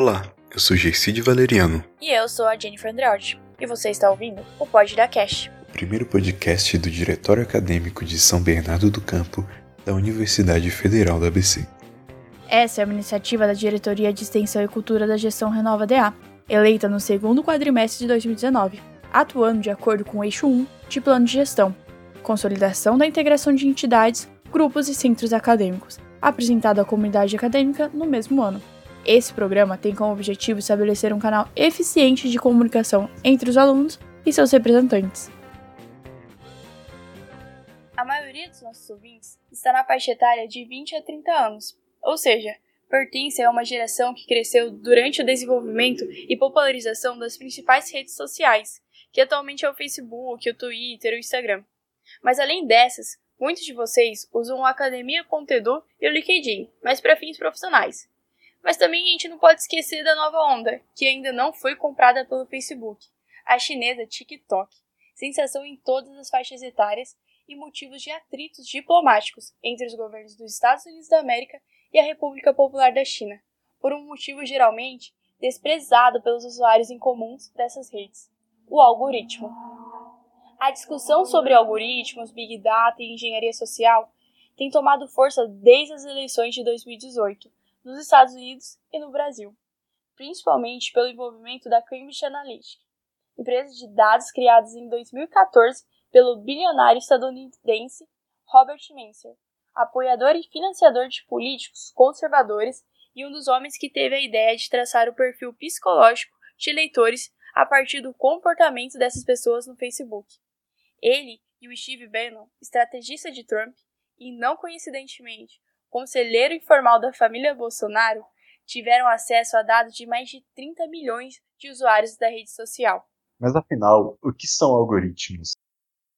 Olá, eu sou Gerside Valeriano. E eu sou a Jennifer Andreotti. E você está ouvindo o Pod da Cash. O primeiro podcast do Diretório Acadêmico de São Bernardo do Campo da Universidade Federal da ABC. Essa é uma iniciativa da Diretoria de Extensão e Cultura da Gestão Renova DA, eleita no segundo quadrimestre de 2019, atuando de acordo com o eixo 1 de plano de gestão, consolidação da integração de entidades, grupos e centros acadêmicos, apresentado à comunidade acadêmica no mesmo ano. Esse programa tem como objetivo estabelecer um canal eficiente de comunicação entre os alunos e seus representantes. A maioria dos nossos ouvintes está na faixa etária de 20 a 30 anos, ou seja, pertence a uma geração que cresceu durante o desenvolvimento e popularização das principais redes sociais, que atualmente é o Facebook, o Twitter e o Instagram. Mas além dessas, muitos de vocês usam a Academia Conteúdo e o LinkedIn, mas para fins profissionais. Mas também a gente não pode esquecer da nova onda, que ainda não foi comprada pelo Facebook, a chinesa TikTok, sensação em todas as faixas etárias e motivos de atritos diplomáticos entre os governos dos Estados Unidos da América e a República Popular da China, por um motivo geralmente desprezado pelos usuários incomuns dessas redes: o algoritmo. A discussão sobre algoritmos, Big Data e engenharia social tem tomado força desde as eleições de 2018 nos Estados Unidos e no Brasil, principalmente pelo envolvimento da Cambridge Analytica, empresa de dados criada em 2014 pelo bilionário estadunidense Robert Manser, apoiador e financiador de políticos conservadores e um dos homens que teve a ideia de traçar o perfil psicológico de eleitores a partir do comportamento dessas pessoas no Facebook. Ele e o Steve Bannon, estrategista de Trump, e não coincidentemente conselheiro informal da família Bolsonaro, tiveram acesso a dados de mais de 30 milhões de usuários da rede social. Mas afinal, o que são algoritmos?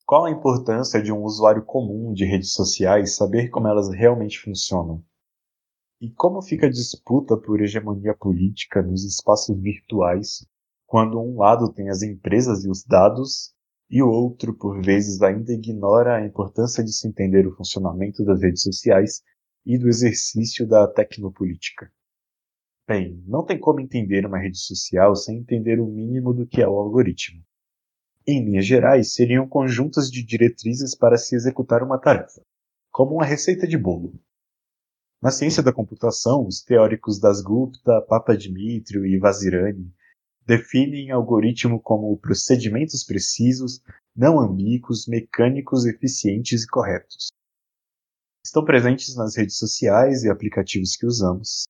Qual a importância de um usuário comum de redes sociais saber como elas realmente funcionam? E como fica a disputa por hegemonia política nos espaços virtuais, quando um lado tem as empresas e os dados, e o outro, por vezes, ainda ignora a importância de se entender o funcionamento das redes sociais e do exercício da tecnopolítica. Bem, não tem como entender uma rede social sem entender o mínimo do que é o algoritmo. Em linhas gerais, seriam conjuntos de diretrizes para se executar uma tarefa, como uma receita de bolo. Na ciência da computação, os teóricos das Gupta, Papadimitriou e Vazirani definem algoritmo como procedimentos precisos, não ambíguos, mecânicos, eficientes e corretos estão presentes nas redes sociais e aplicativos que usamos,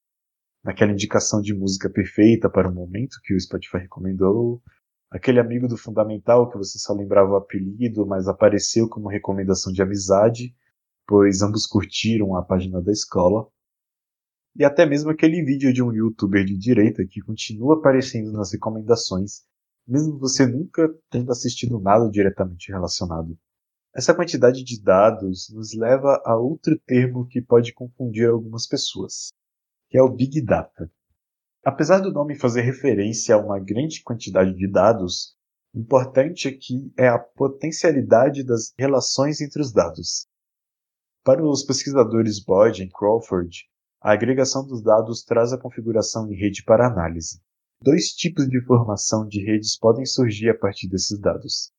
naquela indicação de música perfeita para o momento que o Spotify recomendou, aquele amigo do fundamental que você só lembrava o apelido, mas apareceu como recomendação de amizade, pois ambos curtiram a página da escola, e até mesmo aquele vídeo de um youtuber de direita que continua aparecendo nas recomendações, mesmo você nunca tendo assistido nada diretamente relacionado. Essa quantidade de dados nos leva a outro termo que pode confundir algumas pessoas, que é o Big Data. Apesar do nome fazer referência a uma grande quantidade de dados, o importante aqui é a potencialidade das relações entre os dados. Para os pesquisadores Boyd e Crawford, a agregação dos dados traz a configuração em rede para análise. Dois tipos de formação de redes podem surgir a partir desses dados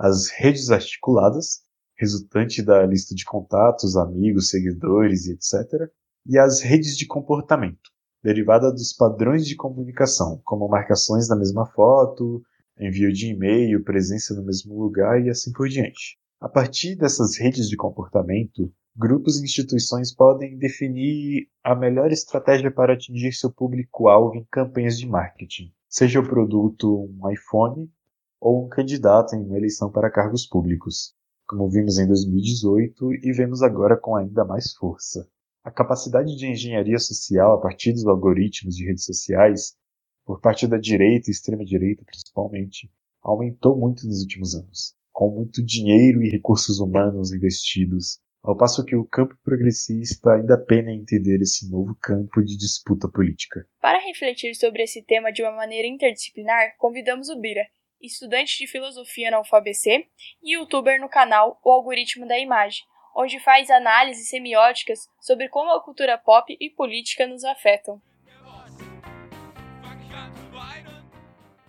as redes articuladas, resultante da lista de contatos, amigos, seguidores e etc., e as redes de comportamento, derivada dos padrões de comunicação, como marcações na mesma foto, envio de e-mail, presença no mesmo lugar e assim por diante. A partir dessas redes de comportamento, grupos e instituições podem definir a melhor estratégia para atingir seu público-alvo em campanhas de marketing, seja o produto um iPhone ou um candidato em uma eleição para cargos públicos, como vimos em 2018 e vemos agora com ainda mais força. A capacidade de engenharia social a partir dos algoritmos de redes sociais, por parte da direita e extrema-direita principalmente, aumentou muito nos últimos anos, com muito dinheiro e recursos humanos investidos, ao passo que o campo progressista ainda pena em entender esse novo campo de disputa política. Para refletir sobre esse tema de uma maneira interdisciplinar, convidamos o Bira, estudante de filosofia na UFABC e youtuber no canal O Algoritmo da Imagem, onde faz análises semióticas sobre como a cultura pop e política nos afetam.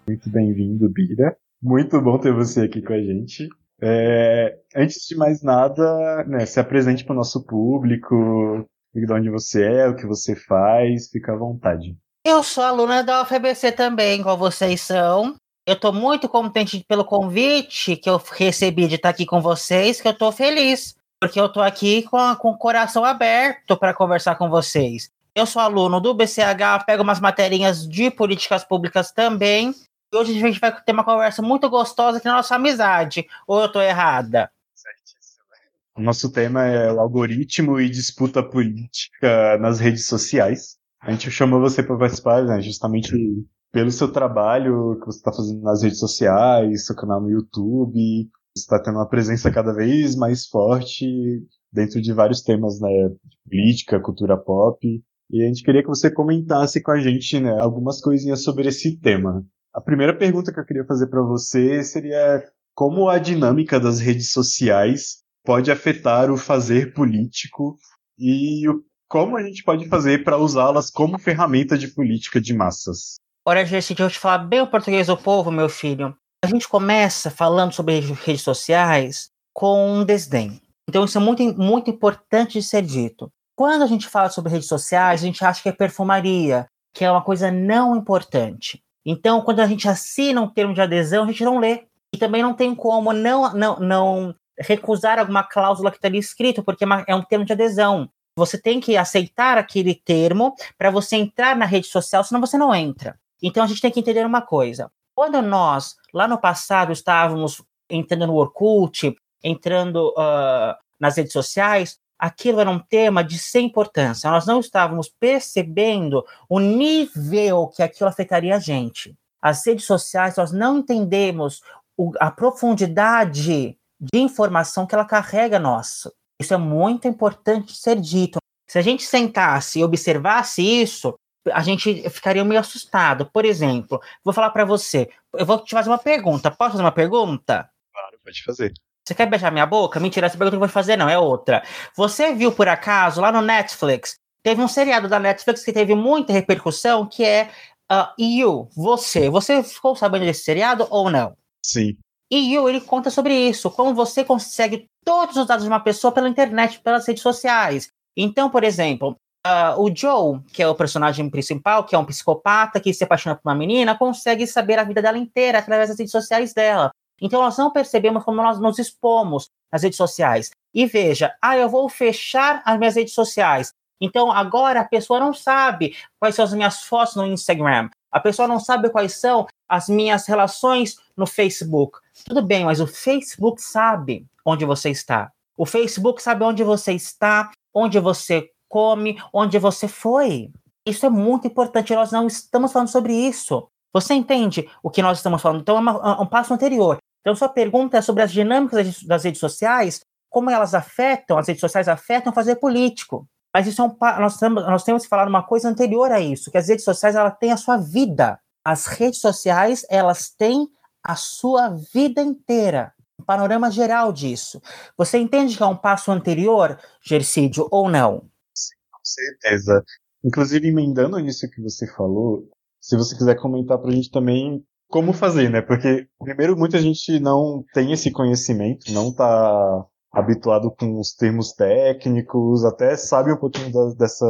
Muito bem-vindo, Bira. Muito bom ter você aqui com a gente. É, antes de mais nada, né, se apresente para o nosso público, diga de onde você é, o que você faz, fica à vontade. Eu sou aluna da UFBC também, igual vocês são. Eu estou muito contente pelo convite que eu recebi de estar aqui com vocês, que eu estou feliz, porque eu estou aqui com, com o coração aberto para conversar com vocês. Eu sou aluno do BCH, pego umas materinhas de políticas públicas também. E hoje a gente vai ter uma conversa muito gostosa aqui na nossa amizade. Ou eu estou errada? O nosso tema é o algoritmo e disputa política nas redes sociais. A gente chamou você para participar, né, justamente pelo seu trabalho que você está fazendo nas redes sociais, seu canal no YouTube, está tendo uma presença cada vez mais forte dentro de vários temas, né, política, cultura pop. E a gente queria que você comentasse com a gente, né, algumas coisinhas sobre esse tema. A primeira pergunta que eu queria fazer para você seria como a dinâmica das redes sociais pode afetar o fazer político e como a gente pode fazer para usá-las como ferramenta de política de massas. Gente, eu vou te falar bem o português do povo, meu filho. A gente começa falando sobre redes sociais com um desdém. Então, isso é muito, muito importante de ser dito. Quando a gente fala sobre redes sociais, a gente acha que é perfumaria, que é uma coisa não importante. Então, quando a gente assina um termo de adesão, a gente não lê. E também não tem como não, não, não recusar alguma cláusula que está ali escrito, porque é, é um termo de adesão. Você tem que aceitar aquele termo para você entrar na rede social, senão você não entra. Então a gente tem que entender uma coisa. Quando nós, lá no passado, estávamos entrando no Orkut, entrando uh, nas redes sociais, aquilo era um tema de sem importância. Nós não estávamos percebendo o nível que aquilo afetaria a gente. As redes sociais, nós não entendemos o, a profundidade de informação que ela carrega nossa. Isso é muito importante ser dito. Se a gente sentasse e observasse isso, a gente ficaria meio assustado. Por exemplo, vou falar para você, eu vou te fazer uma pergunta. Posso fazer uma pergunta? Claro, pode fazer. Você quer beijar minha boca? Mentira, essa pergunta que eu vou fazer não, é outra. Você viu por acaso lá no Netflix, teve um seriado da Netflix que teve muita repercussão, que é uh, You, você. Você ficou sabendo desse seriado ou não? Sim. E You, ele conta sobre isso, como você consegue todos os dados de uma pessoa pela internet, pelas redes sociais. Então, por exemplo, Uh, o Joe, que é o personagem principal, que é um psicopata que se apaixona por uma menina, consegue saber a vida dela inteira através das redes sociais dela. Então nós não percebemos como nós nos expomos nas redes sociais. E veja, ah, eu vou fechar as minhas redes sociais. Então agora a pessoa não sabe quais são as minhas fotos no Instagram. A pessoa não sabe quais são as minhas relações no Facebook. Tudo bem, mas o Facebook sabe onde você está. O Facebook sabe onde você está, onde você come, onde você foi. Isso é muito importante, nós não estamos falando sobre isso. Você entende o que nós estamos falando? Então, é, uma, é um passo anterior. Então, sua pergunta é sobre as dinâmicas das redes sociais, como elas afetam, as redes sociais afetam fazer político. Mas isso é um, nós, temos, nós temos que falar uma coisa anterior a isso, que as redes sociais ela têm a sua vida. As redes sociais, elas têm a sua vida inteira. Um panorama geral disso. Você entende que é um passo anterior, Gercídio, ou não? Certeza. Inclusive, emendando nisso que você falou, se você quiser comentar pra gente também como fazer, né? Porque, primeiro, muita gente não tem esse conhecimento, não tá habituado com os termos técnicos, até sabe um pouquinho da, dessa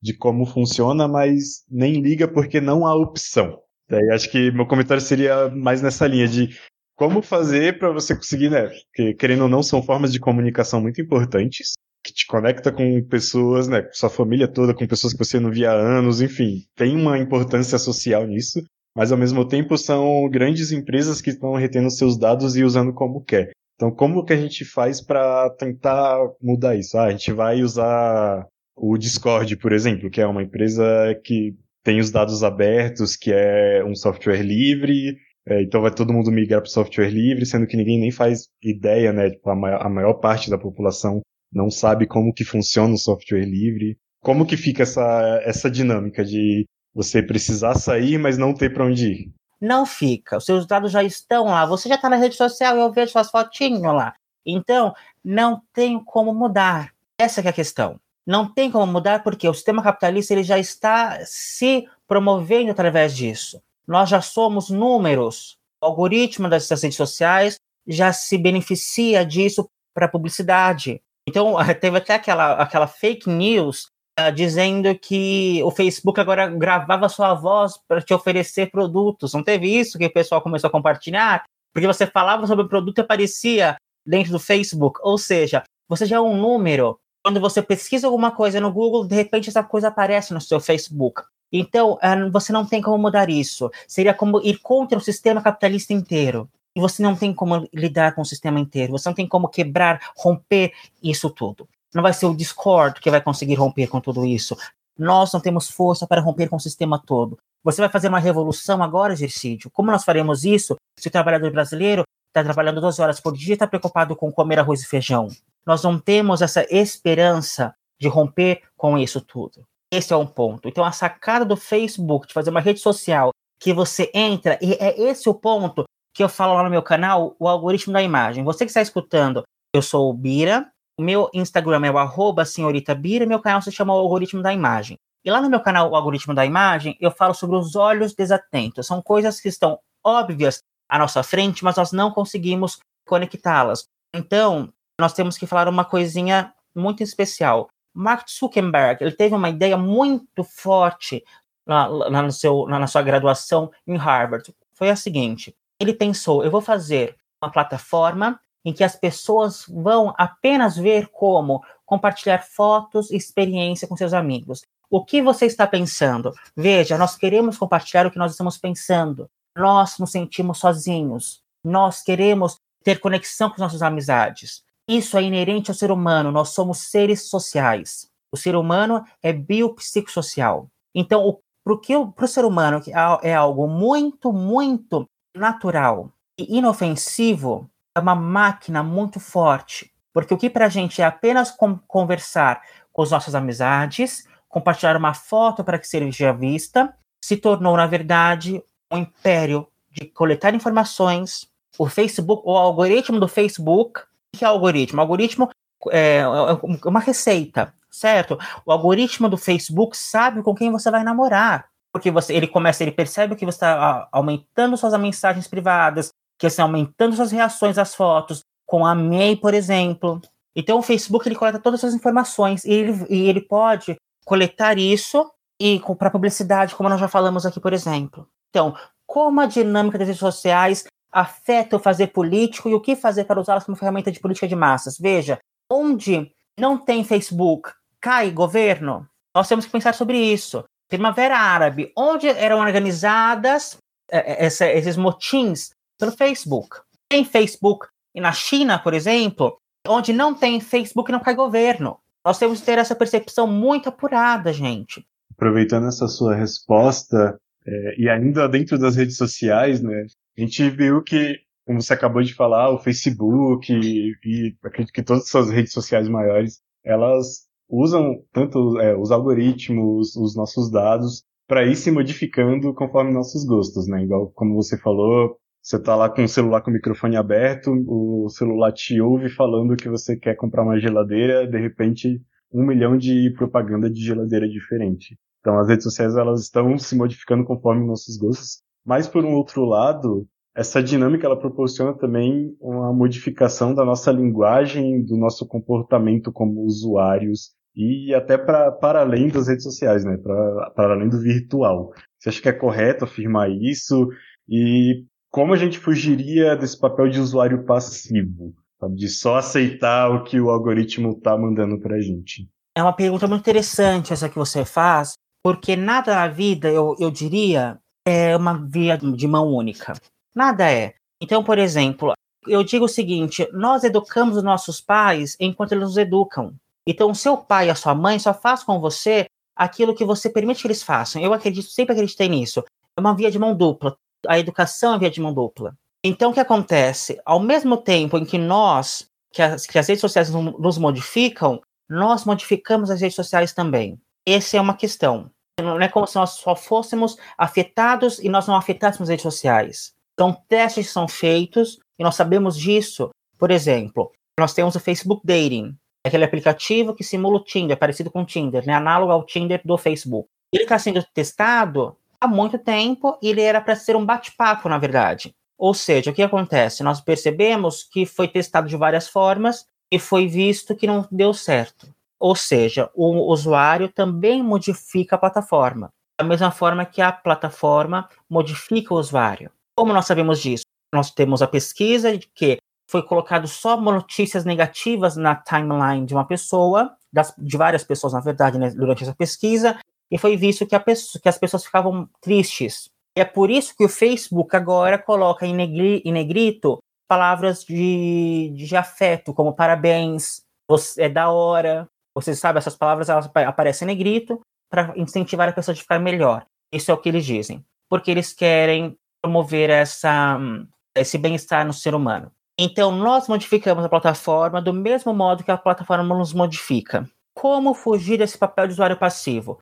de como funciona, mas nem liga porque não há opção. Daí acho que meu comentário seria mais nessa linha de como fazer para você conseguir, né? Porque querendo ou não, são formas de comunicação muito importantes que te conecta com pessoas, né, com sua família toda, com pessoas que você não via há anos, enfim, tem uma importância social nisso, mas ao mesmo tempo são grandes empresas que estão retendo seus dados e usando como quer. Então, como que a gente faz para tentar mudar isso? Ah, a gente vai usar o Discord, por exemplo, que é uma empresa que tem os dados abertos, que é um software livre, é, então vai todo mundo migrar para o software livre, sendo que ninguém nem faz ideia, né? Tipo, a maior, a maior parte da população não sabe como que funciona o software livre. Como que fica essa, essa dinâmica de você precisar sair, mas não ter para onde ir? Não fica. Os seus dados já estão lá. Você já está na rede social e eu vejo suas fotinhas lá. Então, não tem como mudar. Essa é a questão. Não tem como mudar porque o sistema capitalista ele já está se promovendo através disso. nós já somos números. O algoritmo dessas redes sociais já se beneficia disso para publicidade. Então, teve até aquela, aquela fake news uh, dizendo que o Facebook agora gravava sua voz para te oferecer produtos. Não teve isso que o pessoal começou a compartilhar? Porque você falava sobre o produto e aparecia dentro do Facebook. Ou seja, você já é um número. Quando você pesquisa alguma coisa no Google, de repente essa coisa aparece no seu Facebook. Então, uh, você não tem como mudar isso. Seria como ir contra o sistema capitalista inteiro. E você não tem como lidar com o sistema inteiro. Você não tem como quebrar, romper isso tudo. Não vai ser o Discord que vai conseguir romper com tudo isso. Nós não temos força para romper com o sistema todo. Você vai fazer uma revolução agora, Exercídio? Como nós faremos isso se o trabalhador brasileiro está trabalhando 12 horas por dia e está preocupado com comer arroz e feijão? Nós não temos essa esperança de romper com isso tudo. Esse é um ponto. Então, a sacada do Facebook de fazer uma rede social que você entra, e é esse o ponto que eu falo lá no meu canal, o algoritmo da imagem. Você que está escutando, eu sou o Bira, o meu Instagram é o arroba senhorita Bira, meu canal se chama o algoritmo da imagem. E lá no meu canal, o algoritmo da imagem, eu falo sobre os olhos desatentos. São coisas que estão óbvias à nossa frente, mas nós não conseguimos conectá-las. Então, nós temos que falar uma coisinha muito especial. Mark Zuckerberg, ele teve uma ideia muito forte lá no seu, lá na sua graduação em Harvard. Foi a seguinte: ele pensou, eu vou fazer uma plataforma em que as pessoas vão apenas ver como compartilhar fotos e experiência com seus amigos. O que você está pensando? Veja, nós queremos compartilhar o que nós estamos pensando. Nós nos sentimos sozinhos. Nós queremos ter conexão com nossas amizades. Isso é inerente ao ser humano. Nós somos seres sociais. O ser humano é biopsicossocial. Então, para o ser humano, que é, é algo muito, muito natural e inofensivo, é uma máquina muito forte. Porque o que para a gente é apenas conversar com as nossas amizades, compartilhar uma foto para que seja vista, se tornou, na verdade, um império de coletar informações. O Facebook, o algoritmo do Facebook, o que é algoritmo? O algoritmo é, é uma receita, certo? O algoritmo do Facebook sabe com quem você vai namorar. Porque você, ele começa, ele percebe que você está aumentando suas mensagens privadas, que está aumentando suas reações às fotos, com a MEI, por exemplo. Então o Facebook ele coleta todas essas informações e ele, e ele pode coletar isso e para publicidade, como nós já falamos aqui, por exemplo. Então, como a dinâmica das redes sociais afeta o fazer político e o que fazer para usá-las como ferramenta de política de massas? Veja, onde não tem Facebook, cai governo? Nós temos que pensar sobre isso. Primavera Árabe, onde eram organizadas é, é esses motins pelo Facebook. Tem Facebook e na China, por exemplo, onde não tem Facebook não cai governo. Nós temos que ter essa percepção muito apurada, gente. Aproveitando essa sua resposta, é, e ainda dentro das redes sociais, né, a gente viu que, como você acabou de falar, o Facebook e, e acredito que todas as suas redes sociais maiores, elas usam tanto é, os algoritmos, os nossos dados, para ir se modificando conforme nossos gostos, né? Igual como você falou, você tá lá com o celular com o microfone aberto, o celular te ouve falando que você quer comprar uma geladeira, de repente um milhão de propaganda de geladeira diferente. Então as redes sociais elas estão se modificando conforme nossos gostos. Mas por um outro lado, essa dinâmica ela proporciona também uma modificação da nossa linguagem, do nosso comportamento como usuários e até pra, para além das redes sociais, né? Para, além do virtual. Você acha que é correto afirmar isso? E como a gente fugiria desse papel de usuário passivo, sabe? de só aceitar o que o algoritmo está mandando para a gente? É uma pergunta muito interessante essa que você faz, porque nada na vida, eu, eu diria, é uma via de mão única. Nada é. Então, por exemplo, eu digo o seguinte: nós educamos os nossos pais enquanto eles nos educam. Então, seu pai e a sua mãe só faz com você aquilo que você permite que eles façam. Eu acredito, sempre acreditei nisso. É uma via de mão dupla a educação é via de mão dupla. Então, o que acontece? Ao mesmo tempo em que nós, que as, que as redes sociais nos modificam, nós modificamos as redes sociais também. Essa é uma questão. Não é como se nós só fôssemos afetados e nós não afetássemos as redes sociais. Então, testes são feitos e nós sabemos disso. Por exemplo, nós temos o Facebook Dating, aquele aplicativo que simula o Tinder, parecido com o Tinder, né? análogo ao Tinder do Facebook. Ele está sendo testado há muito tempo e ele era para ser um bate-papo, na verdade. Ou seja, o que acontece? Nós percebemos que foi testado de várias formas e foi visto que não deu certo. Ou seja, o usuário também modifica a plataforma, da mesma forma que a plataforma modifica o usuário. Como nós sabemos disso? Nós temos a pesquisa de que foi colocado só notícias negativas na timeline de uma pessoa, das, de várias pessoas, na verdade, né, durante essa pesquisa, e foi visto que, pessoa, que, as pessoas ficavam tristes. É por isso que o Facebook agora coloca em, negri, em negrito palavras de, de afeto, como parabéns, você, é da hora. Você sabe, essas palavras elas aparecem em negrito para incentivar a pessoa a ficar melhor. Isso é o que eles dizem. Porque eles querem promover essa, esse bem-estar no ser humano. Então, nós modificamos a plataforma do mesmo modo que a plataforma nos modifica. Como fugir desse papel de usuário passivo?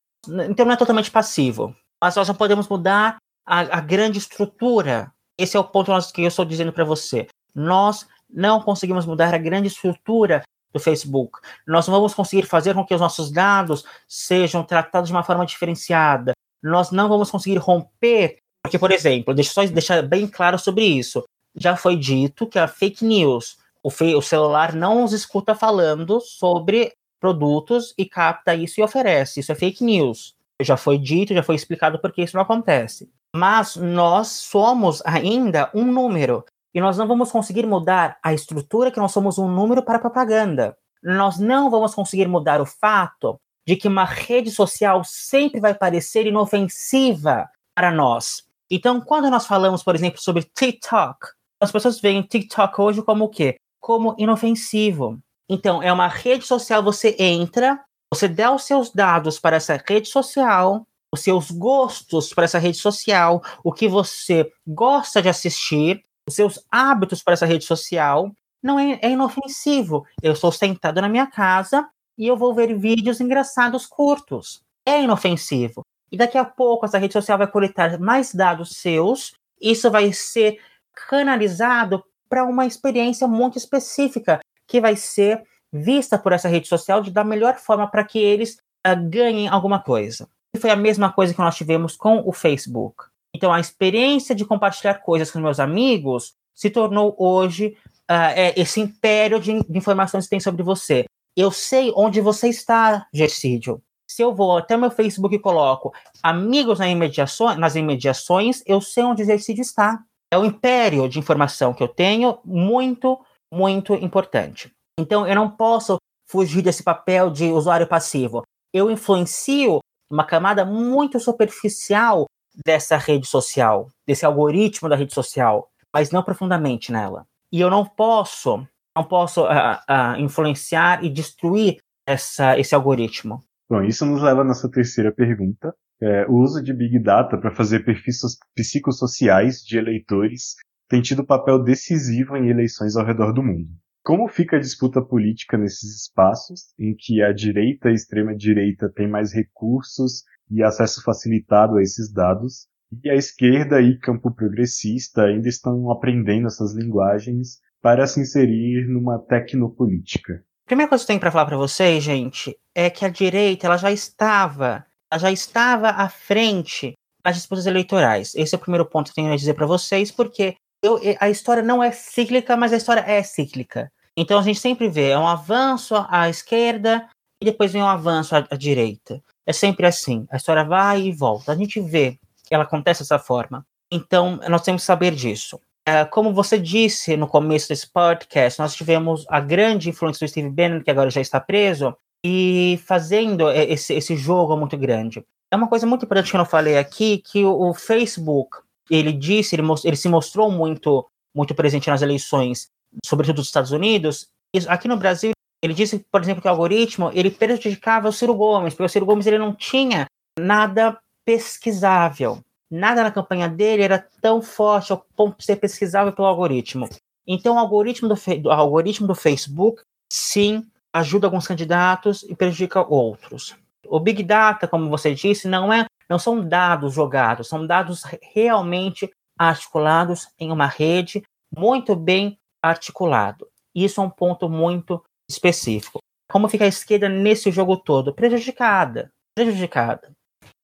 Então, não é totalmente passivo, mas nós não podemos mudar a, a grande estrutura. Esse é o ponto que eu estou dizendo para você. Nós não conseguimos mudar a grande estrutura do Facebook. Nós não vamos conseguir fazer com que os nossos dados sejam tratados de uma forma diferenciada. Nós não vamos conseguir romper, porque, por exemplo, deixa só deixar bem claro sobre isso já foi dito que a fake news, o, o celular não nos escuta falando sobre produtos e capta isso e oferece. Isso é fake news. Já foi dito, já foi explicado por que isso não acontece. Mas nós somos ainda um número e nós não vamos conseguir mudar a estrutura que nós somos um número para propaganda. Nós não vamos conseguir mudar o fato de que uma rede social sempre vai parecer inofensiva para nós. Então, quando nós falamos, por exemplo, sobre TikTok, as pessoas veem TikTok hoje como o quê? Como inofensivo. Então, é uma rede social, você entra, você dá os seus dados para essa rede social, os seus gostos para essa rede social, o que você gosta de assistir, os seus hábitos para essa rede social, não é, é inofensivo. Eu estou sentado na minha casa e eu vou ver vídeos engraçados curtos. É inofensivo. E daqui a pouco essa rede social vai coletar mais dados seus, isso vai ser canalizado para uma experiência muito específica, que vai ser vista por essa rede social de da melhor forma para que eles uh, ganhem alguma coisa. E foi a mesma coisa que nós tivemos com o Facebook. Então, a experiência de compartilhar coisas com meus amigos se tornou hoje uh, é, esse império de, de informações que tem sobre você. Eu sei onde você está, Gersídio. Se eu vou até meu Facebook e coloco amigos nas imediações, nas imediações eu sei onde o Gersídio está é o império de informação que eu tenho muito, muito importante. Então, eu não posso fugir desse papel de usuário passivo. Eu influencio uma camada muito superficial dessa rede social, desse algoritmo da rede social, mas não profundamente nela. E eu não posso, não posso uh, uh, influenciar e destruir essa, esse algoritmo. Bom, isso nos leva à nossa terceira pergunta, é, o uso de Big Data para fazer perfis psicossociais de eleitores tem tido papel decisivo em eleições ao redor do mundo. Como fica a disputa política nesses espaços, em que a direita e a extrema-direita têm mais recursos e acesso facilitado a esses dados, e a esquerda e campo progressista ainda estão aprendendo essas linguagens para se inserir numa tecnopolítica? A primeira coisa que eu tenho para falar para vocês, gente, é que a direita ela já estava já estava à frente das disputas eleitorais. Esse é o primeiro ponto que eu tenho a dizer para vocês, porque eu, a história não é cíclica, mas a história é cíclica. Então a gente sempre vê é um avanço à esquerda e depois vem um avanço à, à direita. É sempre assim. A história vai e volta. A gente vê que ela acontece dessa forma. Então nós temos que saber disso. É, como você disse no começo desse podcast, nós tivemos a grande influência do Steve Bannon, que agora já está preso, e fazendo esse, esse jogo muito grande. É uma coisa muito importante que eu não falei aqui, que o, o Facebook, ele disse, ele, most, ele se mostrou muito, muito presente nas eleições, sobretudo dos Estados Unidos. Aqui no Brasil, ele disse, por exemplo, que o algoritmo, ele prejudicava o Ciro Gomes, porque o Ciro Gomes ele não tinha nada pesquisável. Nada na campanha dele era tão forte ao ponto de ser pesquisável pelo algoritmo. Então, o algoritmo do, o algoritmo do Facebook, sim, ajuda alguns candidatos e prejudica outros. O Big Data, como você disse, não é, não são dados jogados, são dados realmente articulados em uma rede muito bem articulado. Isso é um ponto muito específico. Como fica a esquerda nesse jogo todo? Prejudicada, prejudicada.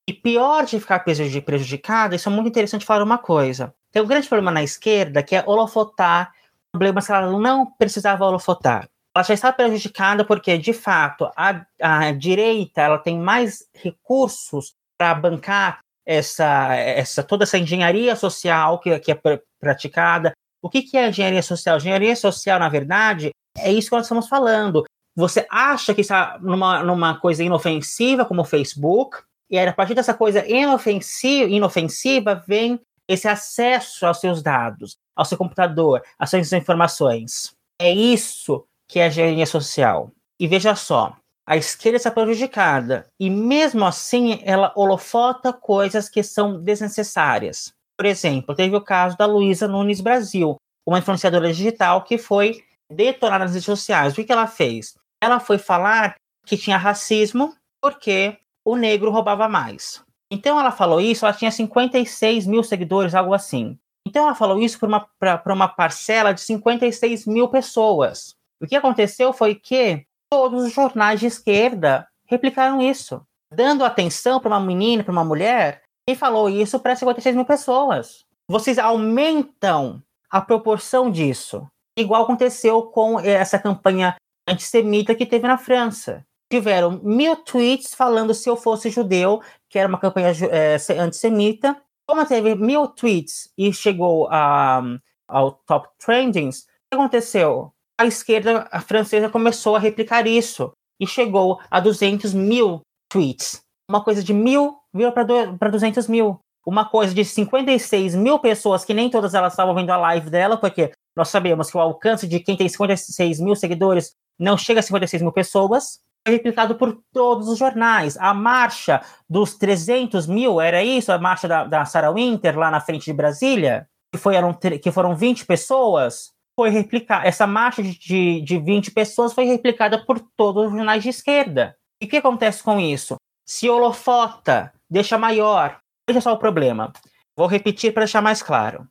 E pior de ficar prejudicada, isso é muito interessante falar uma coisa. Tem um grande problema na esquerda que é holofotar problemas que ela não precisava holofotar. Ela já está prejudicada porque, de fato, a, a direita ela tem mais recursos para bancar essa, essa toda essa engenharia social que, que é pr praticada. O que, que é engenharia social? Engenharia social, na verdade, é isso que nós estamos falando. Você acha que está numa, numa coisa inofensiva, como o Facebook, e aí, a partir dessa coisa inofensiva, inofensiva vem esse acesso aos seus dados, ao seu computador, às suas informações. É isso que é a engenharia social. E veja só, a esquerda está prejudicada e mesmo assim ela holofota coisas que são desnecessárias. Por exemplo, teve o caso da Luísa Nunes Brasil, uma influenciadora digital que foi detonada nas redes sociais. O que, ela fez? Ela foi falar que tinha racismo porque o negro roubava mais. Então ela falou isso, ela tinha 56 mil seguidores, algo assim. Então ela falou isso para uma, uma parcela de 56 mil pessoas. O que aconteceu foi que todos os jornais de esquerda replicaram isso, dando atenção para uma menina, para uma mulher, e falou isso para 56 mil pessoas. Vocês aumentam a proporção disso, igual aconteceu com essa campanha antissemita que teve na França tiveram mil tweets falando se eu fosse judeu, que era uma campanha é, antissemita. Como teve mil tweets e chegou a, ao top trendings, o que aconteceu? A esquerda francesa começou a replicar isso e chegou a 200 mil tweets. Uma coisa de mil virou para 200 mil. Uma coisa de 56 mil pessoas, que nem todas elas estavam vendo a live dela, porque nós sabemos que o alcance de quem tem 56 mil seguidores não chega a 56 mil pessoas foi replicado por todos os jornais. A marcha dos 300 mil, era isso? A marcha da, da Sarah Winter lá na frente de Brasília? Que, foi, eram, que foram 20 pessoas? Foi replicada. Essa marcha de, de 20 pessoas foi replicada por todos os jornais de esquerda. E o que acontece com isso? Se holofota, deixa maior. Veja só o problema. Vou repetir para deixar mais claro.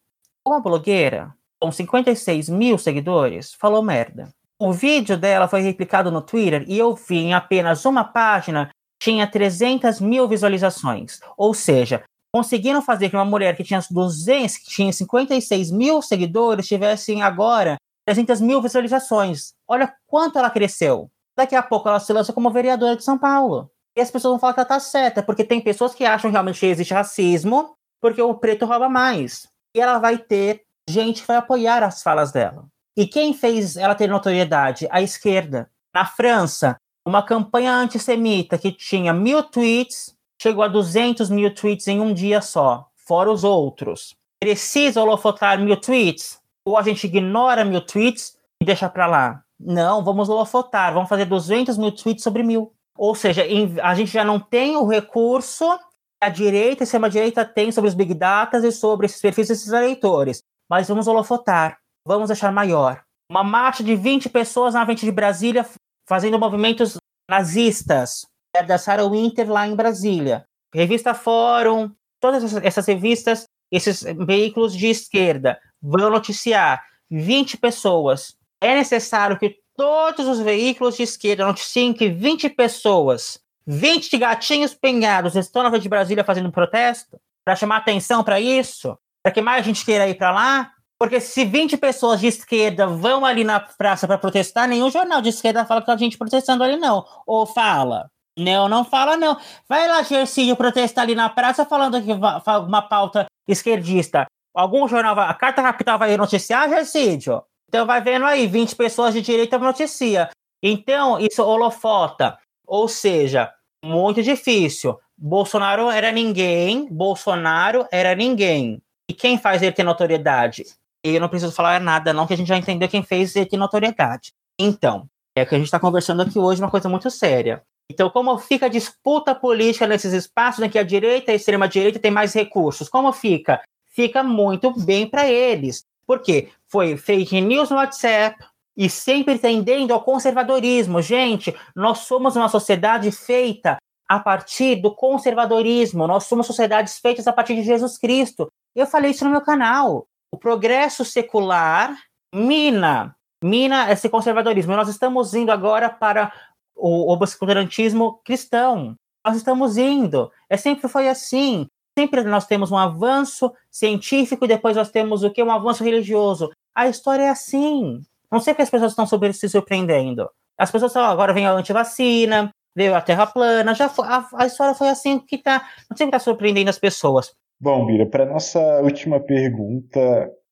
Uma blogueira com 56 mil seguidores falou merda. O vídeo dela foi replicado no Twitter e eu vi em apenas uma página tinha 300 mil visualizações. Ou seja, conseguiram fazer que uma mulher que tinha 200, que tinha 56 mil seguidores, tivesse agora 300 mil visualizações. Olha quanto ela cresceu. Daqui a pouco ela se lança como vereadora de São Paulo. E as pessoas vão falar que ela tá certa, porque tem pessoas que acham realmente que existe racismo, porque o preto rouba mais. E ela vai ter gente que vai apoiar as falas dela. E quem fez ela ter notoriedade? A esquerda. Na França, uma campanha antissemita que tinha mil tweets chegou a 200 mil tweets em um dia só, fora os outros. Precisa holofotar mil tweets? Ou a gente ignora mil tweets e deixa para lá? Não, vamos holofotar, vamos fazer 200 mil tweets sobre mil. Ou seja, a gente já não tem o recurso que a direita e a extrema-direita tem sobre os big data e sobre esses perfis desses eleitores. Mas vamos holofotar vamos deixar maior. Uma marcha de 20 pessoas na frente de Brasília fazendo movimentos nazistas. É da Sarah Winter lá em Brasília. Revista Fórum, todas essas revistas, esses veículos de esquerda vão noticiar 20 pessoas. É necessário que todos os veículos de esquerda noticiem que 20 pessoas, 20 gatinhos penhados estão na frente de Brasília fazendo protesto para chamar atenção para isso, para que mais gente queira ir para lá. Porque se 20 pessoas de esquerda vão ali na praça para protestar, nenhum jornal de esquerda fala que a gente protestando ali, não. Ou fala. Não, não fala, não. Vai lá, Gercídio, protestar ali na praça falando que uma pauta esquerdista. Algum jornal. A Carta Capital vai noticiar, Gercídio? Então vai vendo aí, 20 pessoas de direita noticia. Então, isso holofota. Ou seja, muito difícil. Bolsonaro era ninguém, Bolsonaro era ninguém. E quem faz ele ter notoriedade? eu não preciso falar nada, não, que a gente já entendeu quem fez e tem notoriedade. Então, é que a gente está conversando aqui hoje uma coisa muito séria. Então, como fica a disputa política nesses espaços em que a direita e a extrema-direita têm mais recursos? Como fica? Fica muito bem para eles. Por quê? Foi fake news no WhatsApp e sempre tendendo ao conservadorismo. Gente, nós somos uma sociedade feita a partir do conservadorismo. Nós somos sociedades feitas a partir de Jesus Cristo. Eu falei isso no meu canal o progresso secular mina, mina esse conservadorismo. Nós estamos indo agora para o obscurantismo cristão. nós estamos indo. É sempre foi assim. Sempre nós temos um avanço científico e depois nós temos o que? Um avanço religioso. A história é assim. Não sei que as pessoas estão sobre, se surpreendendo. As pessoas estão, agora vem a antivacina, veio a terra plana, já foi, a, a, história foi assim que tá, não sei que tá surpreendendo as pessoas. Bom, Bira, para nossa última pergunta,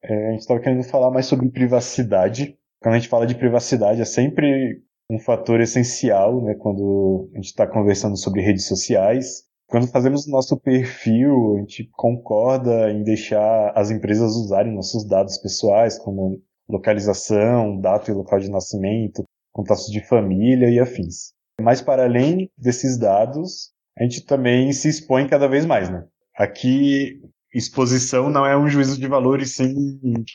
é, a gente estava querendo falar mais sobre privacidade. Quando a gente fala de privacidade, é sempre um fator essencial, né, quando a gente está conversando sobre redes sociais. Quando fazemos nosso perfil, a gente concorda em deixar as empresas usarem nossos dados pessoais, como localização, data e local de nascimento, contatos de família e afins. Mas para além desses dados, a gente também se expõe cada vez mais, né? Aqui, exposição não é um juízo de valor, e sim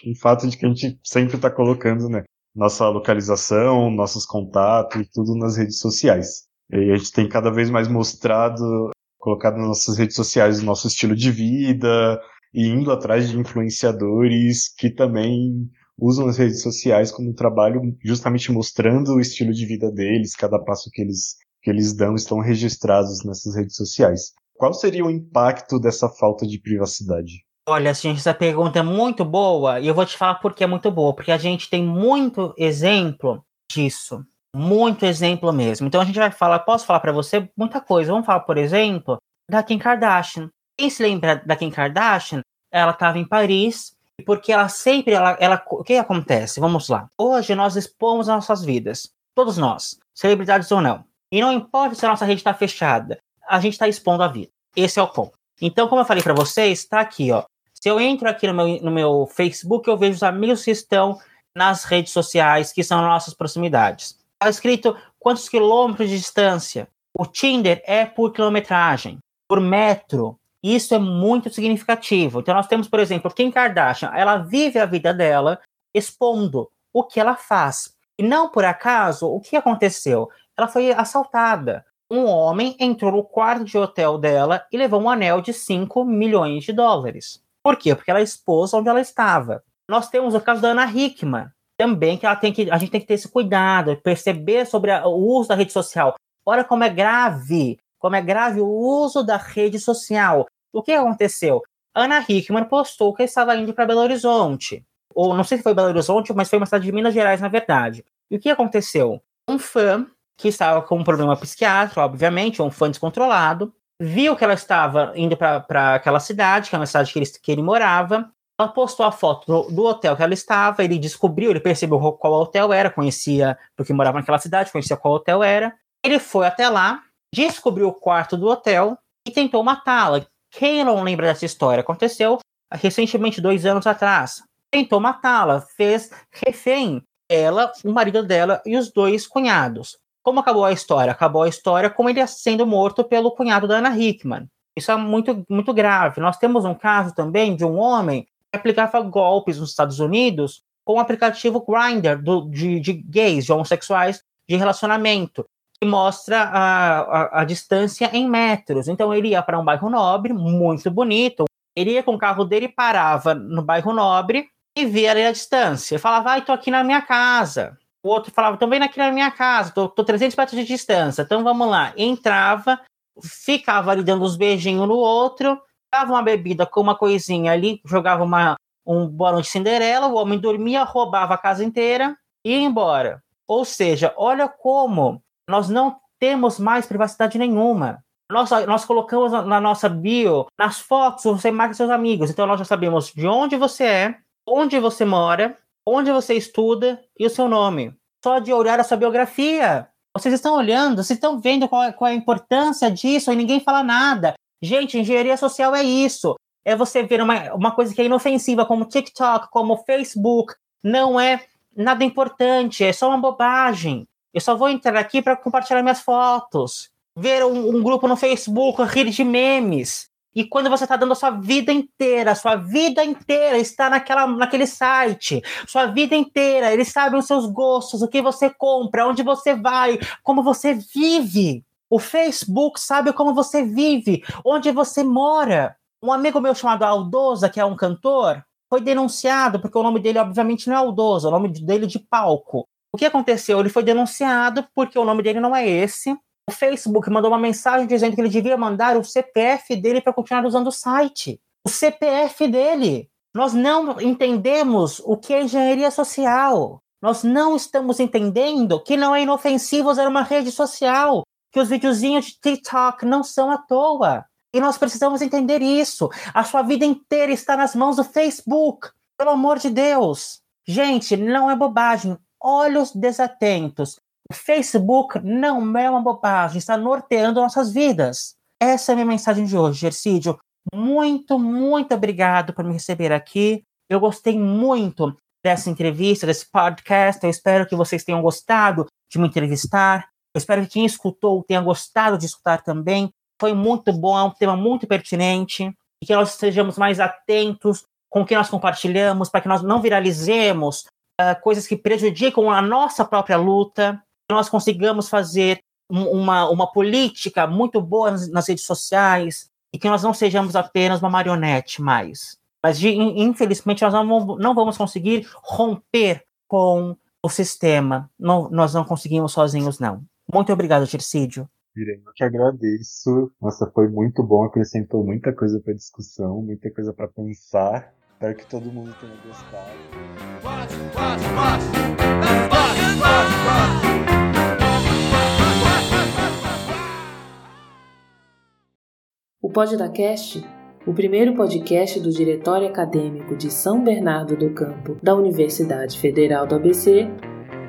o fato de que a gente sempre está colocando, né? Nossa localização, nossos contatos, tudo nas redes sociais. E a gente tem cada vez mais mostrado, colocado nas nossas redes sociais o nosso estilo de vida, e indo atrás de influenciadores que também usam as redes sociais como trabalho, justamente mostrando o estilo de vida deles, cada passo que eles, que eles dão estão registrados nessas redes sociais. Qual seria o impacto dessa falta de privacidade? Olha, gente, essa pergunta é muito boa e eu vou te falar por que é muito boa, porque a gente tem muito exemplo disso, muito exemplo mesmo. Então a gente vai falar, posso falar para você muita coisa. Vamos falar, por exemplo, da Kim Kardashian. Quem se lembra da Kim Kardashian? Ela estava em Paris porque ela sempre, ela, ela, o que acontece? Vamos lá. Hoje nós expomos as nossas vidas, todos nós, celebridades ou não. E não importa se a nossa rede está fechada, a gente está expondo a vida. Esse é o ponto. Então, como eu falei para vocês, está aqui, ó. Se eu entro aqui no meu, no meu Facebook, eu vejo os amigos que estão nas redes sociais, que são nossas proximidades. Está escrito quantos quilômetros de distância. O Tinder é por quilometragem, por metro, isso é muito significativo. Então, nós temos, por exemplo, Kim Kardashian, ela vive a vida dela expondo o que ela faz. E não por acaso, o que aconteceu? Ela foi assaltada. Um homem entrou no quarto de hotel dela e levou um anel de 5 milhões de dólares. Por quê? Porque ela expôs onde ela estava. Nós temos o caso da Ana Hickman, também que ela tem que a gente tem que ter esse cuidado, perceber sobre a, o uso da rede social. Olha como é grave, como é grave o uso da rede social. O que aconteceu? Ana Hickman postou que estava indo para Belo Horizonte. Ou não sei se foi Belo Horizonte, mas foi uma cidade de Minas Gerais, na verdade. E o que aconteceu? Um fã que estava com um problema psiquiátrico, obviamente, um fã descontrolado, viu que ela estava indo para aquela cidade, que é uma cidade que ele, que ele morava. Ela postou a foto do, do, hotel que ela estava, ele descobriu, ele percebeu qual hotel era, conhecia, porque morava naquela cidade, conhecia qual hotel era. Ele foi até lá, descobriu o quarto do hotel e tentou matá-la. Quem não lembra dessa história? Aconteceu recentemente, dois anos atrás. Tentou matá-la, fez refém ela, o marido dela e os dois cunhados. Como acabou a história? Acabou a história com ele sendo morto pelo cunhado da Ana Hickman. Isso é muito, muito grave. Nós temos um caso também de um homem que aplicava golpes nos Estados Unidos com o aplicativo Grindr de, de gays, de homossexuais, de relacionamento que mostra a, a, a distância em metros. Então ele ia para um bairro nobre, muito bonito. Ele ia com o carro dele, parava no bairro nobre e via a distância. Falava, ai, tô aqui na minha casa. O outro falava, então vem aqui na minha casa, tô, tô 300 metros de distância, então vamos lá. Entrava, ficava ali dando uns beijinhos no outro, dava uma bebida com uma coisinha ali, jogava uma, um bola de Cinderela, o homem dormia, roubava a casa inteira e ia embora. Ou seja, olha como nós não temos mais privacidade nenhuma. Nós, nós colocamos na nossa bio, nas fotos, você marca seus amigos. Então nós já sabemos de onde você é, onde você mora, onde você estuda e o seu nome. Só de olhar a sua biografia. Vocês estão olhando, vocês estão vendo qual, qual é a importância disso e ninguém fala nada. Gente, engenharia social é isso. É você ver uma, uma coisa que é inofensiva, como TikTok, como Facebook. Não é nada importante, é só uma bobagem. Eu só vou entrar aqui para compartilhar minhas fotos, ver um, um, grupo no Facebook, rir de memes. E quando você está dando a sua vida inteira, sua vida inteira está naquela, naquele site, sua vida inteira, eles sabem os seus gostos, o que você compra, onde você vai, como você vive. O Facebook sabe como você vive, onde você mora. Um amigo meu chamado Aldoza, que é um cantor, foi denunciado, porque o nome dele, obviamente, não é Aldoza, o nome dele é de palco. O que aconteceu? Ele foi denunciado porque o nome dele não é esse. O Facebook mandou uma mensagem dizendo que ele devia mandar o CPF dele para continuar usando o site. O CPF dele. Nós não entendemos o que é engenharia social. Nós não estamos entendendo que não é inofensivo usar uma rede social, que os videozinhos de TikTok não são à toa. E nós precisamos entender isso. A sua vida inteira está nas mãos do Facebook. Pelo amor de Deus. Gente, não é bobagem. Olhos desatentos. O Facebook não é uma bobagem, está norteando nossas vidas. Essa é a minha mensagem de hoje, Gercídio. Muito, muito obrigado por me receber aqui. Eu gostei muito dessa entrevista, desse podcast. Eu espero que vocês tenham gostado de me entrevistar. Eu espero que quem escutou tenha gostado de escutar também. Foi muito bom, é um tema muito pertinente. E que nós estejamos mais atentos com o que nós compartilhamos, para que nós não viralizemos uh, coisas que prejudicam a nossa própria luta nós consigamos fazer uma, uma política muito boa nas, nas redes sociais e que nós não sejamos apenas uma marionete mais. Mas, de, infelizmente, nós não vamos, não vamos conseguir romper com o sistema. Não, nós não conseguimos sozinhos, não. Muito obrigado, Tircídio. Irene, eu que agradeço. Nossa, foi muito bom, acrescentou muita coisa para discussão, muita coisa para pensar. Espero que todo mundo tenha gostado. Watch, watch, watch. O Pod da Cast, o primeiro podcast do Diretório Acadêmico de São Bernardo do Campo da Universidade Federal do ABC,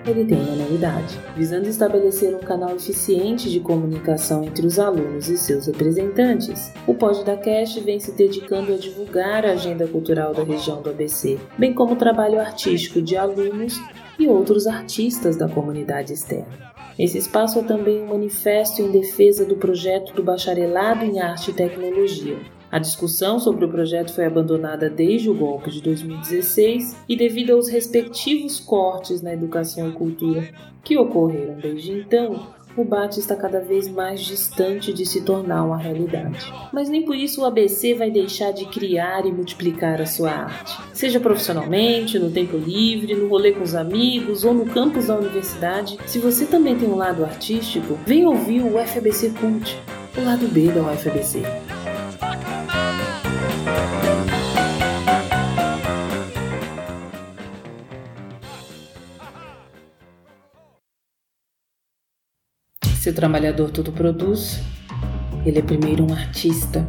ele tem uma novidade. Visando estabelecer um canal eficiente de comunicação entre os alunos e seus representantes, o Pod da Cast vem se dedicando a divulgar a agenda cultural da região do ABC, bem como o trabalho artístico de alunos e outros artistas da comunidade externa. Esse espaço é também um manifesto em defesa do projeto do Bacharelado em Arte e Tecnologia. A discussão sobre o projeto foi abandonada desde o golpe de 2016 e, devido aos respectivos cortes na educação e cultura que ocorreram desde então, o BAT está cada vez mais distante de se tornar uma realidade. Mas nem por isso o ABC vai deixar de criar e multiplicar a sua arte. Seja profissionalmente, no tempo livre, no rolê com os amigos ou no campus da universidade, se você também tem um lado artístico, vem ouvir o UFABC Cult, o lado B da UFABC. Se o trabalhador tudo produz, ele é primeiro um artista.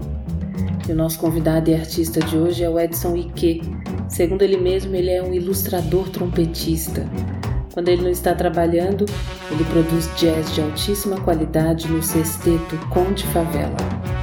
E o nosso convidado e artista de hoje é o Edson Ike. Segundo ele mesmo, ele é um ilustrador trompetista. Quando ele não está trabalhando, ele produz jazz de altíssima qualidade no sexteto Conde Favela.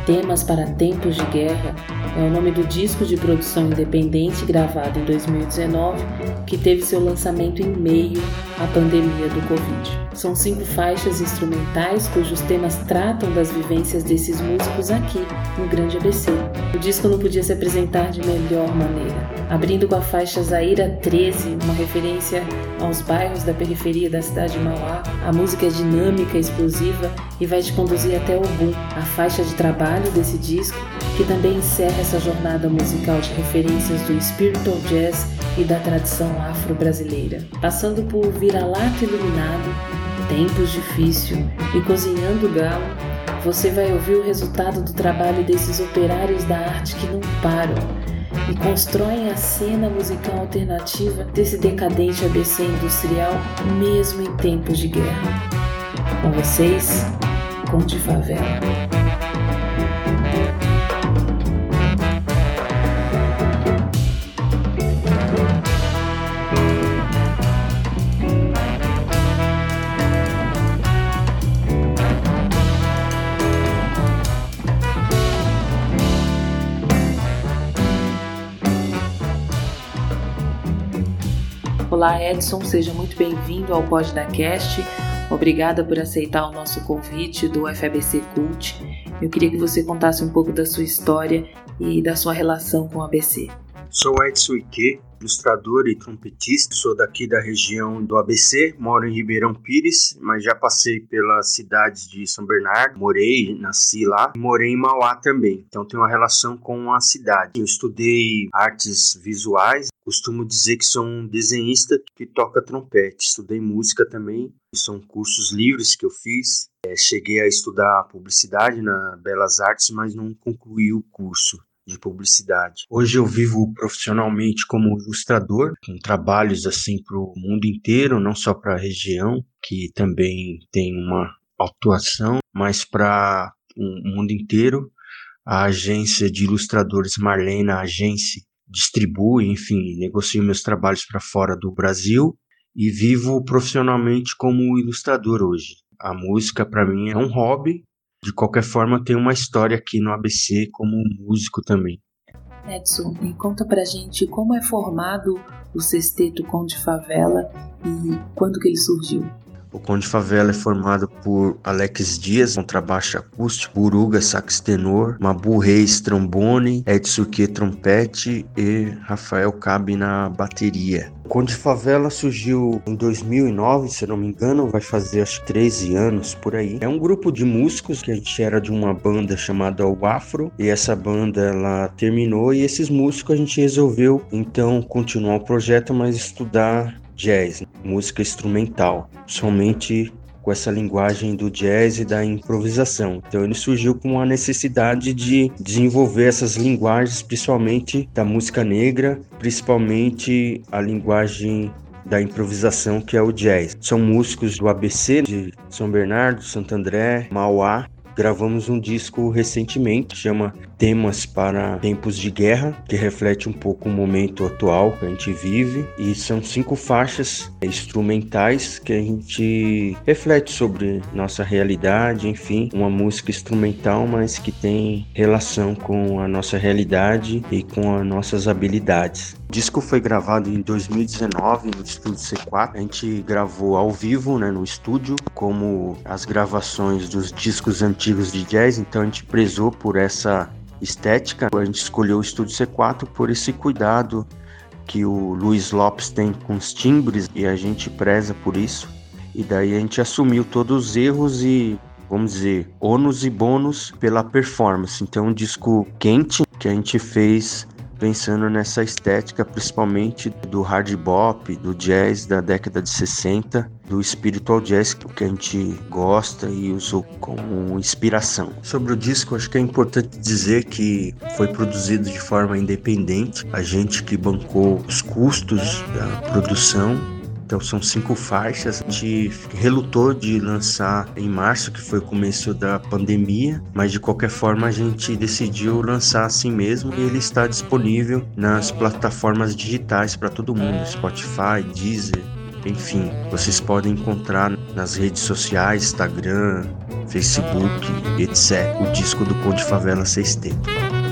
Temas para Tempos de Guerra é o nome do disco de produção independente gravado em 2019 que teve seu lançamento em meio à pandemia do Covid. São cinco faixas instrumentais cujos temas tratam das vivências desses músicos aqui, no Grande ABC. O disco não podia se apresentar de melhor maneira, abrindo com a faixa Zaira 13, uma referência aos bairros da periferia da cidade de Mauá. A música é dinâmica, explosiva e vai te conduzir até o Boom, a faixa de trabalho desse disco, que também encerra essa jornada musical de referências do spiritual jazz e da tradição afro-brasileira, passando por Vira-Lata Iluminado, Tempos Difícil e Cozinhando Galo, você vai ouvir o resultado do trabalho desses operários da arte que não param e constroem a cena musical alternativa desse decadente ABC industrial, mesmo em tempos de guerra. Com vocês, Conde Favela. Olá, Edson, seja muito bem-vindo ao Pod da Cast. Obrigada por aceitar o nosso convite do FABC Cult. Eu queria que você contasse um pouco da sua história e da sua relação com o ABC. Sou Edson Ike, ilustrador e trompetista. Sou daqui da região do ABC, moro em Ribeirão Pires, mas já passei pelas cidades de São Bernardo, morei, nasci lá, morei em Mauá também. Então tenho uma relação com a cidade. Eu estudei artes visuais, costumo dizer que sou um desenhista que toca trompete. Estudei música também, são cursos livres que eu fiz É, cheguei a estudar publicidade na Belas Artes, mas não concluí o curso de publicidade. Hoje eu vivo profissionalmente como ilustrador, com trabalhos assim para o mundo inteiro, não só para a região, que também tem uma atuação, mas para o mundo inteiro. A agência de ilustradores Marlena Agência distribui, enfim, negocio meus trabalhos para fora do Brasil e vivo profissionalmente como ilustrador hoje. A música para mim é um hobby, de qualquer forma tem uma história aqui no ABC como músico também. Edson, e conta pra gente como é formado o Sexteto Conde Favela e quando que ele surgiu. O Conde Favela é formado por Alex Dias, contrabaixo acústico, Buruga, sax tenor, Mabu Reis, trombone, Edsuke, trompete e Rafael Cabe na bateria. O Conde Favela surgiu em 2009, se não me engano, vai fazer acho que 13 anos por aí. É um grupo de músicos que a gente era de uma banda chamada O Afro e essa banda ela terminou e esses músicos a gente resolveu então continuar o projeto, mas estudar jazz, música instrumental, somente com essa linguagem do jazz e da improvisação. Então ele surgiu com a necessidade de desenvolver essas linguagens, principalmente da música negra, principalmente a linguagem da improvisação que é o jazz. São músicos do ABC de São Bernardo, Santo André, Mauá Gravamos um disco recentemente, chama Temas para Tempos de Guerra, que reflete um pouco o momento atual que a gente vive. E são cinco faixas instrumentais que a gente reflete sobre nossa realidade, enfim, uma música instrumental, mas que tem relação com a nossa realidade e com as nossas habilidades. Disco foi gravado em 2019 no estúdio C4. A gente gravou ao vivo, né, no estúdio, como as gravações dos discos antigos de jazz, então a gente prezou por essa estética. A gente escolheu o estúdio C4 por esse cuidado que o Luiz Lopes tem com os timbres e a gente preza por isso. E daí a gente assumiu todos os erros e vamos dizer, ônus e bônus pela performance. Então, um disco quente que a gente fez pensando nessa estética, principalmente do hard bop, do jazz da década de 60, do spiritual jazz que a gente gosta e usou como inspiração. Sobre o disco, acho que é importante dizer que foi produzido de forma independente, a gente que bancou os custos da produção então são cinco faixas. A gente relutou de lançar em março, que foi o começo da pandemia, mas de qualquer forma a gente decidiu lançar assim mesmo e ele está disponível nas plataformas digitais para todo mundo, Spotify, Deezer, enfim, vocês podem encontrar nas redes sociais, Instagram, Facebook, etc. O disco do Conde Favela 6T.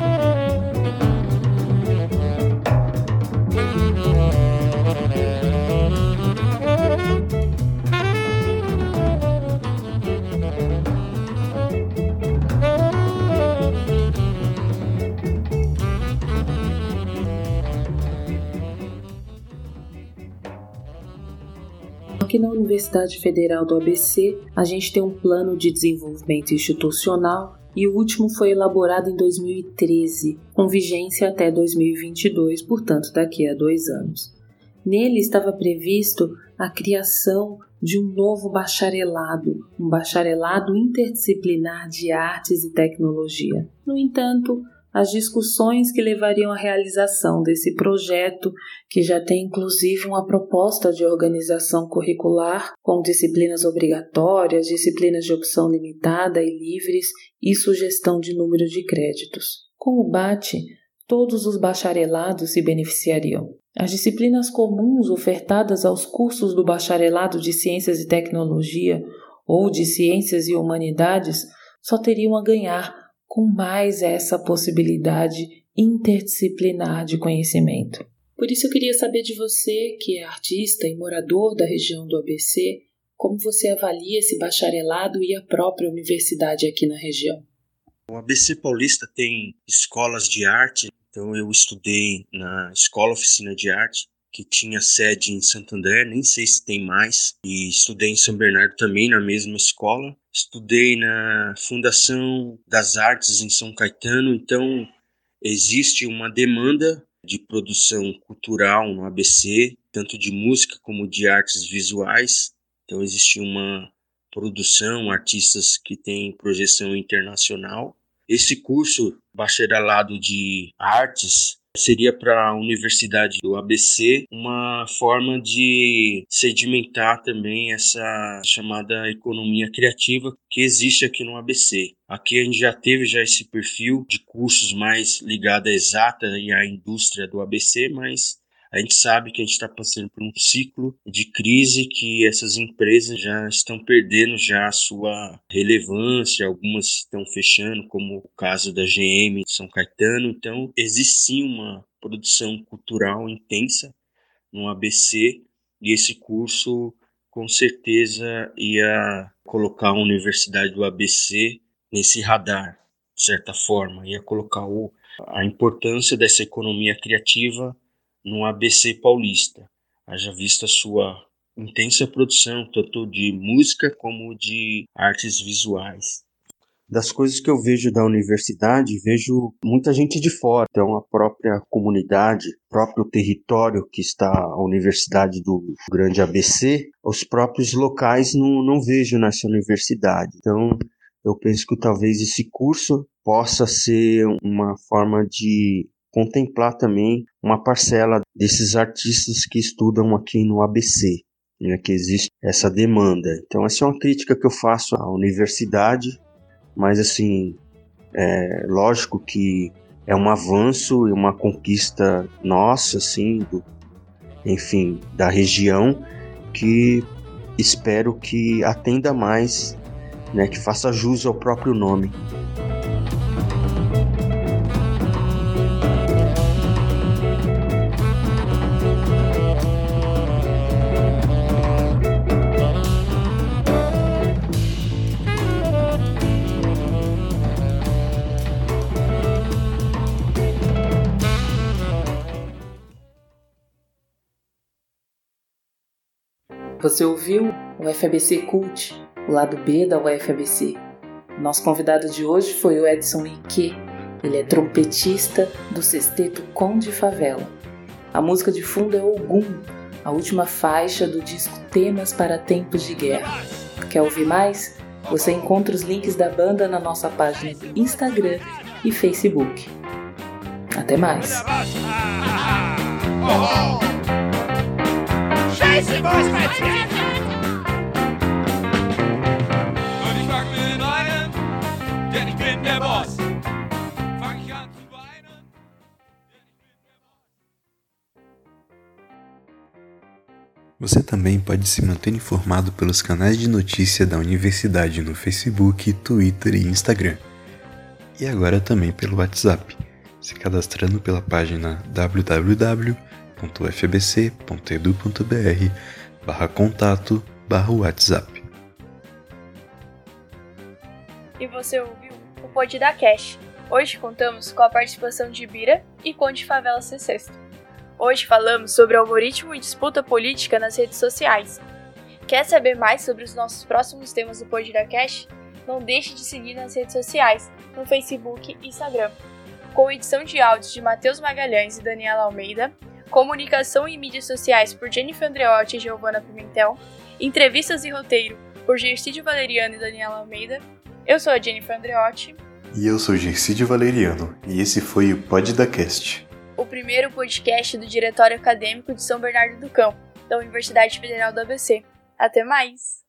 Universidade Federal do ABC, a gente tem um plano de desenvolvimento institucional e o último foi elaborado em 2013, com vigência até 2022, portanto, daqui a dois anos. Nele estava previsto a criação de um novo bacharelado, um bacharelado interdisciplinar de artes e tecnologia. No entanto, as discussões que levariam à realização desse projeto, que já tem inclusive uma proposta de organização curricular com disciplinas obrigatórias, disciplinas de opção limitada e livres e sugestão de número de créditos. Com o BAT, todos os bacharelados se beneficiariam. As disciplinas comuns ofertadas aos cursos do bacharelado de Ciências e Tecnologia ou de Ciências e Humanidades só teriam a ganhar com mais essa possibilidade interdisciplinar de conhecimento. Por isso eu queria saber de você, que é artista e morador da região do ABC, como você avalia esse bacharelado e a própria universidade aqui na região. O ABC Paulista tem escolas de arte, então eu estudei na Escola Oficina de Arte que tinha sede em Santo André, nem sei se tem mais, e estudei em São Bernardo também na mesma escola. Estudei na Fundação das Artes em São Caetano, então existe uma demanda de produção cultural no ABC, tanto de música como de artes visuais. Então existe uma produção, artistas que têm projeção internacional. Esse curso, bacharelado de artes, seria para a Universidade do ABC uma forma de sedimentar também essa chamada economia criativa que existe aqui no ABC. Aqui a gente já teve já esse perfil de cursos mais ligado à exata e à indústria do ABC, mas a gente sabe que a gente está passando por um ciclo de crise que essas empresas já estão perdendo já a sua relevância, algumas estão fechando, como o caso da GM São Caetano. Então, existe sim uma produção cultural intensa no ABC e esse curso com certeza ia colocar a Universidade do ABC nesse radar, de certa forma, ia colocar o, a importância dessa economia criativa no ABC paulista, haja vista sua intensa produção, tanto de música como de artes visuais. Das coisas que eu vejo da universidade, vejo muita gente de fora. Então, a própria comunidade, próprio território que está a Universidade do Grande ABC, os próprios locais não, não vejo nessa universidade. Então, eu penso que talvez esse curso possa ser uma forma de contemplar também uma parcela desses artistas que estudam aqui no ABC, né, que existe essa demanda. Então essa é uma crítica que eu faço à universidade, mas assim, é lógico que é um avanço e uma conquista nossa, assim, do, enfim, da região, que espero que atenda mais, né, que faça jus ao próprio nome. Você ouviu o FABC Cult, o lado B da UFABC. Nosso convidado de hoje foi o Edson Ike. Ele é trompetista do sexteto Conde Favela. A música de fundo é Ogum, a última faixa do disco Temas para Tempos de Guerra. Quer ouvir mais? Você encontra os links da banda na nossa página do Instagram e Facebook. Até mais! Scheiße, was Und ich fange mit einem, denn ich bin der Boss. Fang ich an zu weinen, Você também pode se manter informado pelos canais de notícia da universidade no Facebook, Twitter e Instagram. E agora também pelo WhatsApp, se cadastrando pela página www www.ufbc.edu.br barra contato barra WhatsApp. E você ouviu o Pod da Cash. Hoje contamos com a participação de Bira e Conde Favela Sexto. Hoje falamos sobre algoritmo e disputa política nas redes sociais. Quer saber mais sobre os nossos próximos temas do Pod da Cash? Não deixe de seguir nas redes sociais, no Facebook e Instagram. Com edição de áudios de Matheus Magalhães e Daniela Almeida, Comunicação e Mídias Sociais por Jennifer Andreotti e Giovanna Pimentel, Entrevistas e Roteiro por Gercídio Valeriano e Daniela Almeida. Eu sou a Jennifer Andreotti. E eu sou Gercídio Valeriano, e esse foi o Pod da Cast. O primeiro podcast do Diretório Acadêmico de São Bernardo do Campo, da Universidade Federal do ABC. Até mais!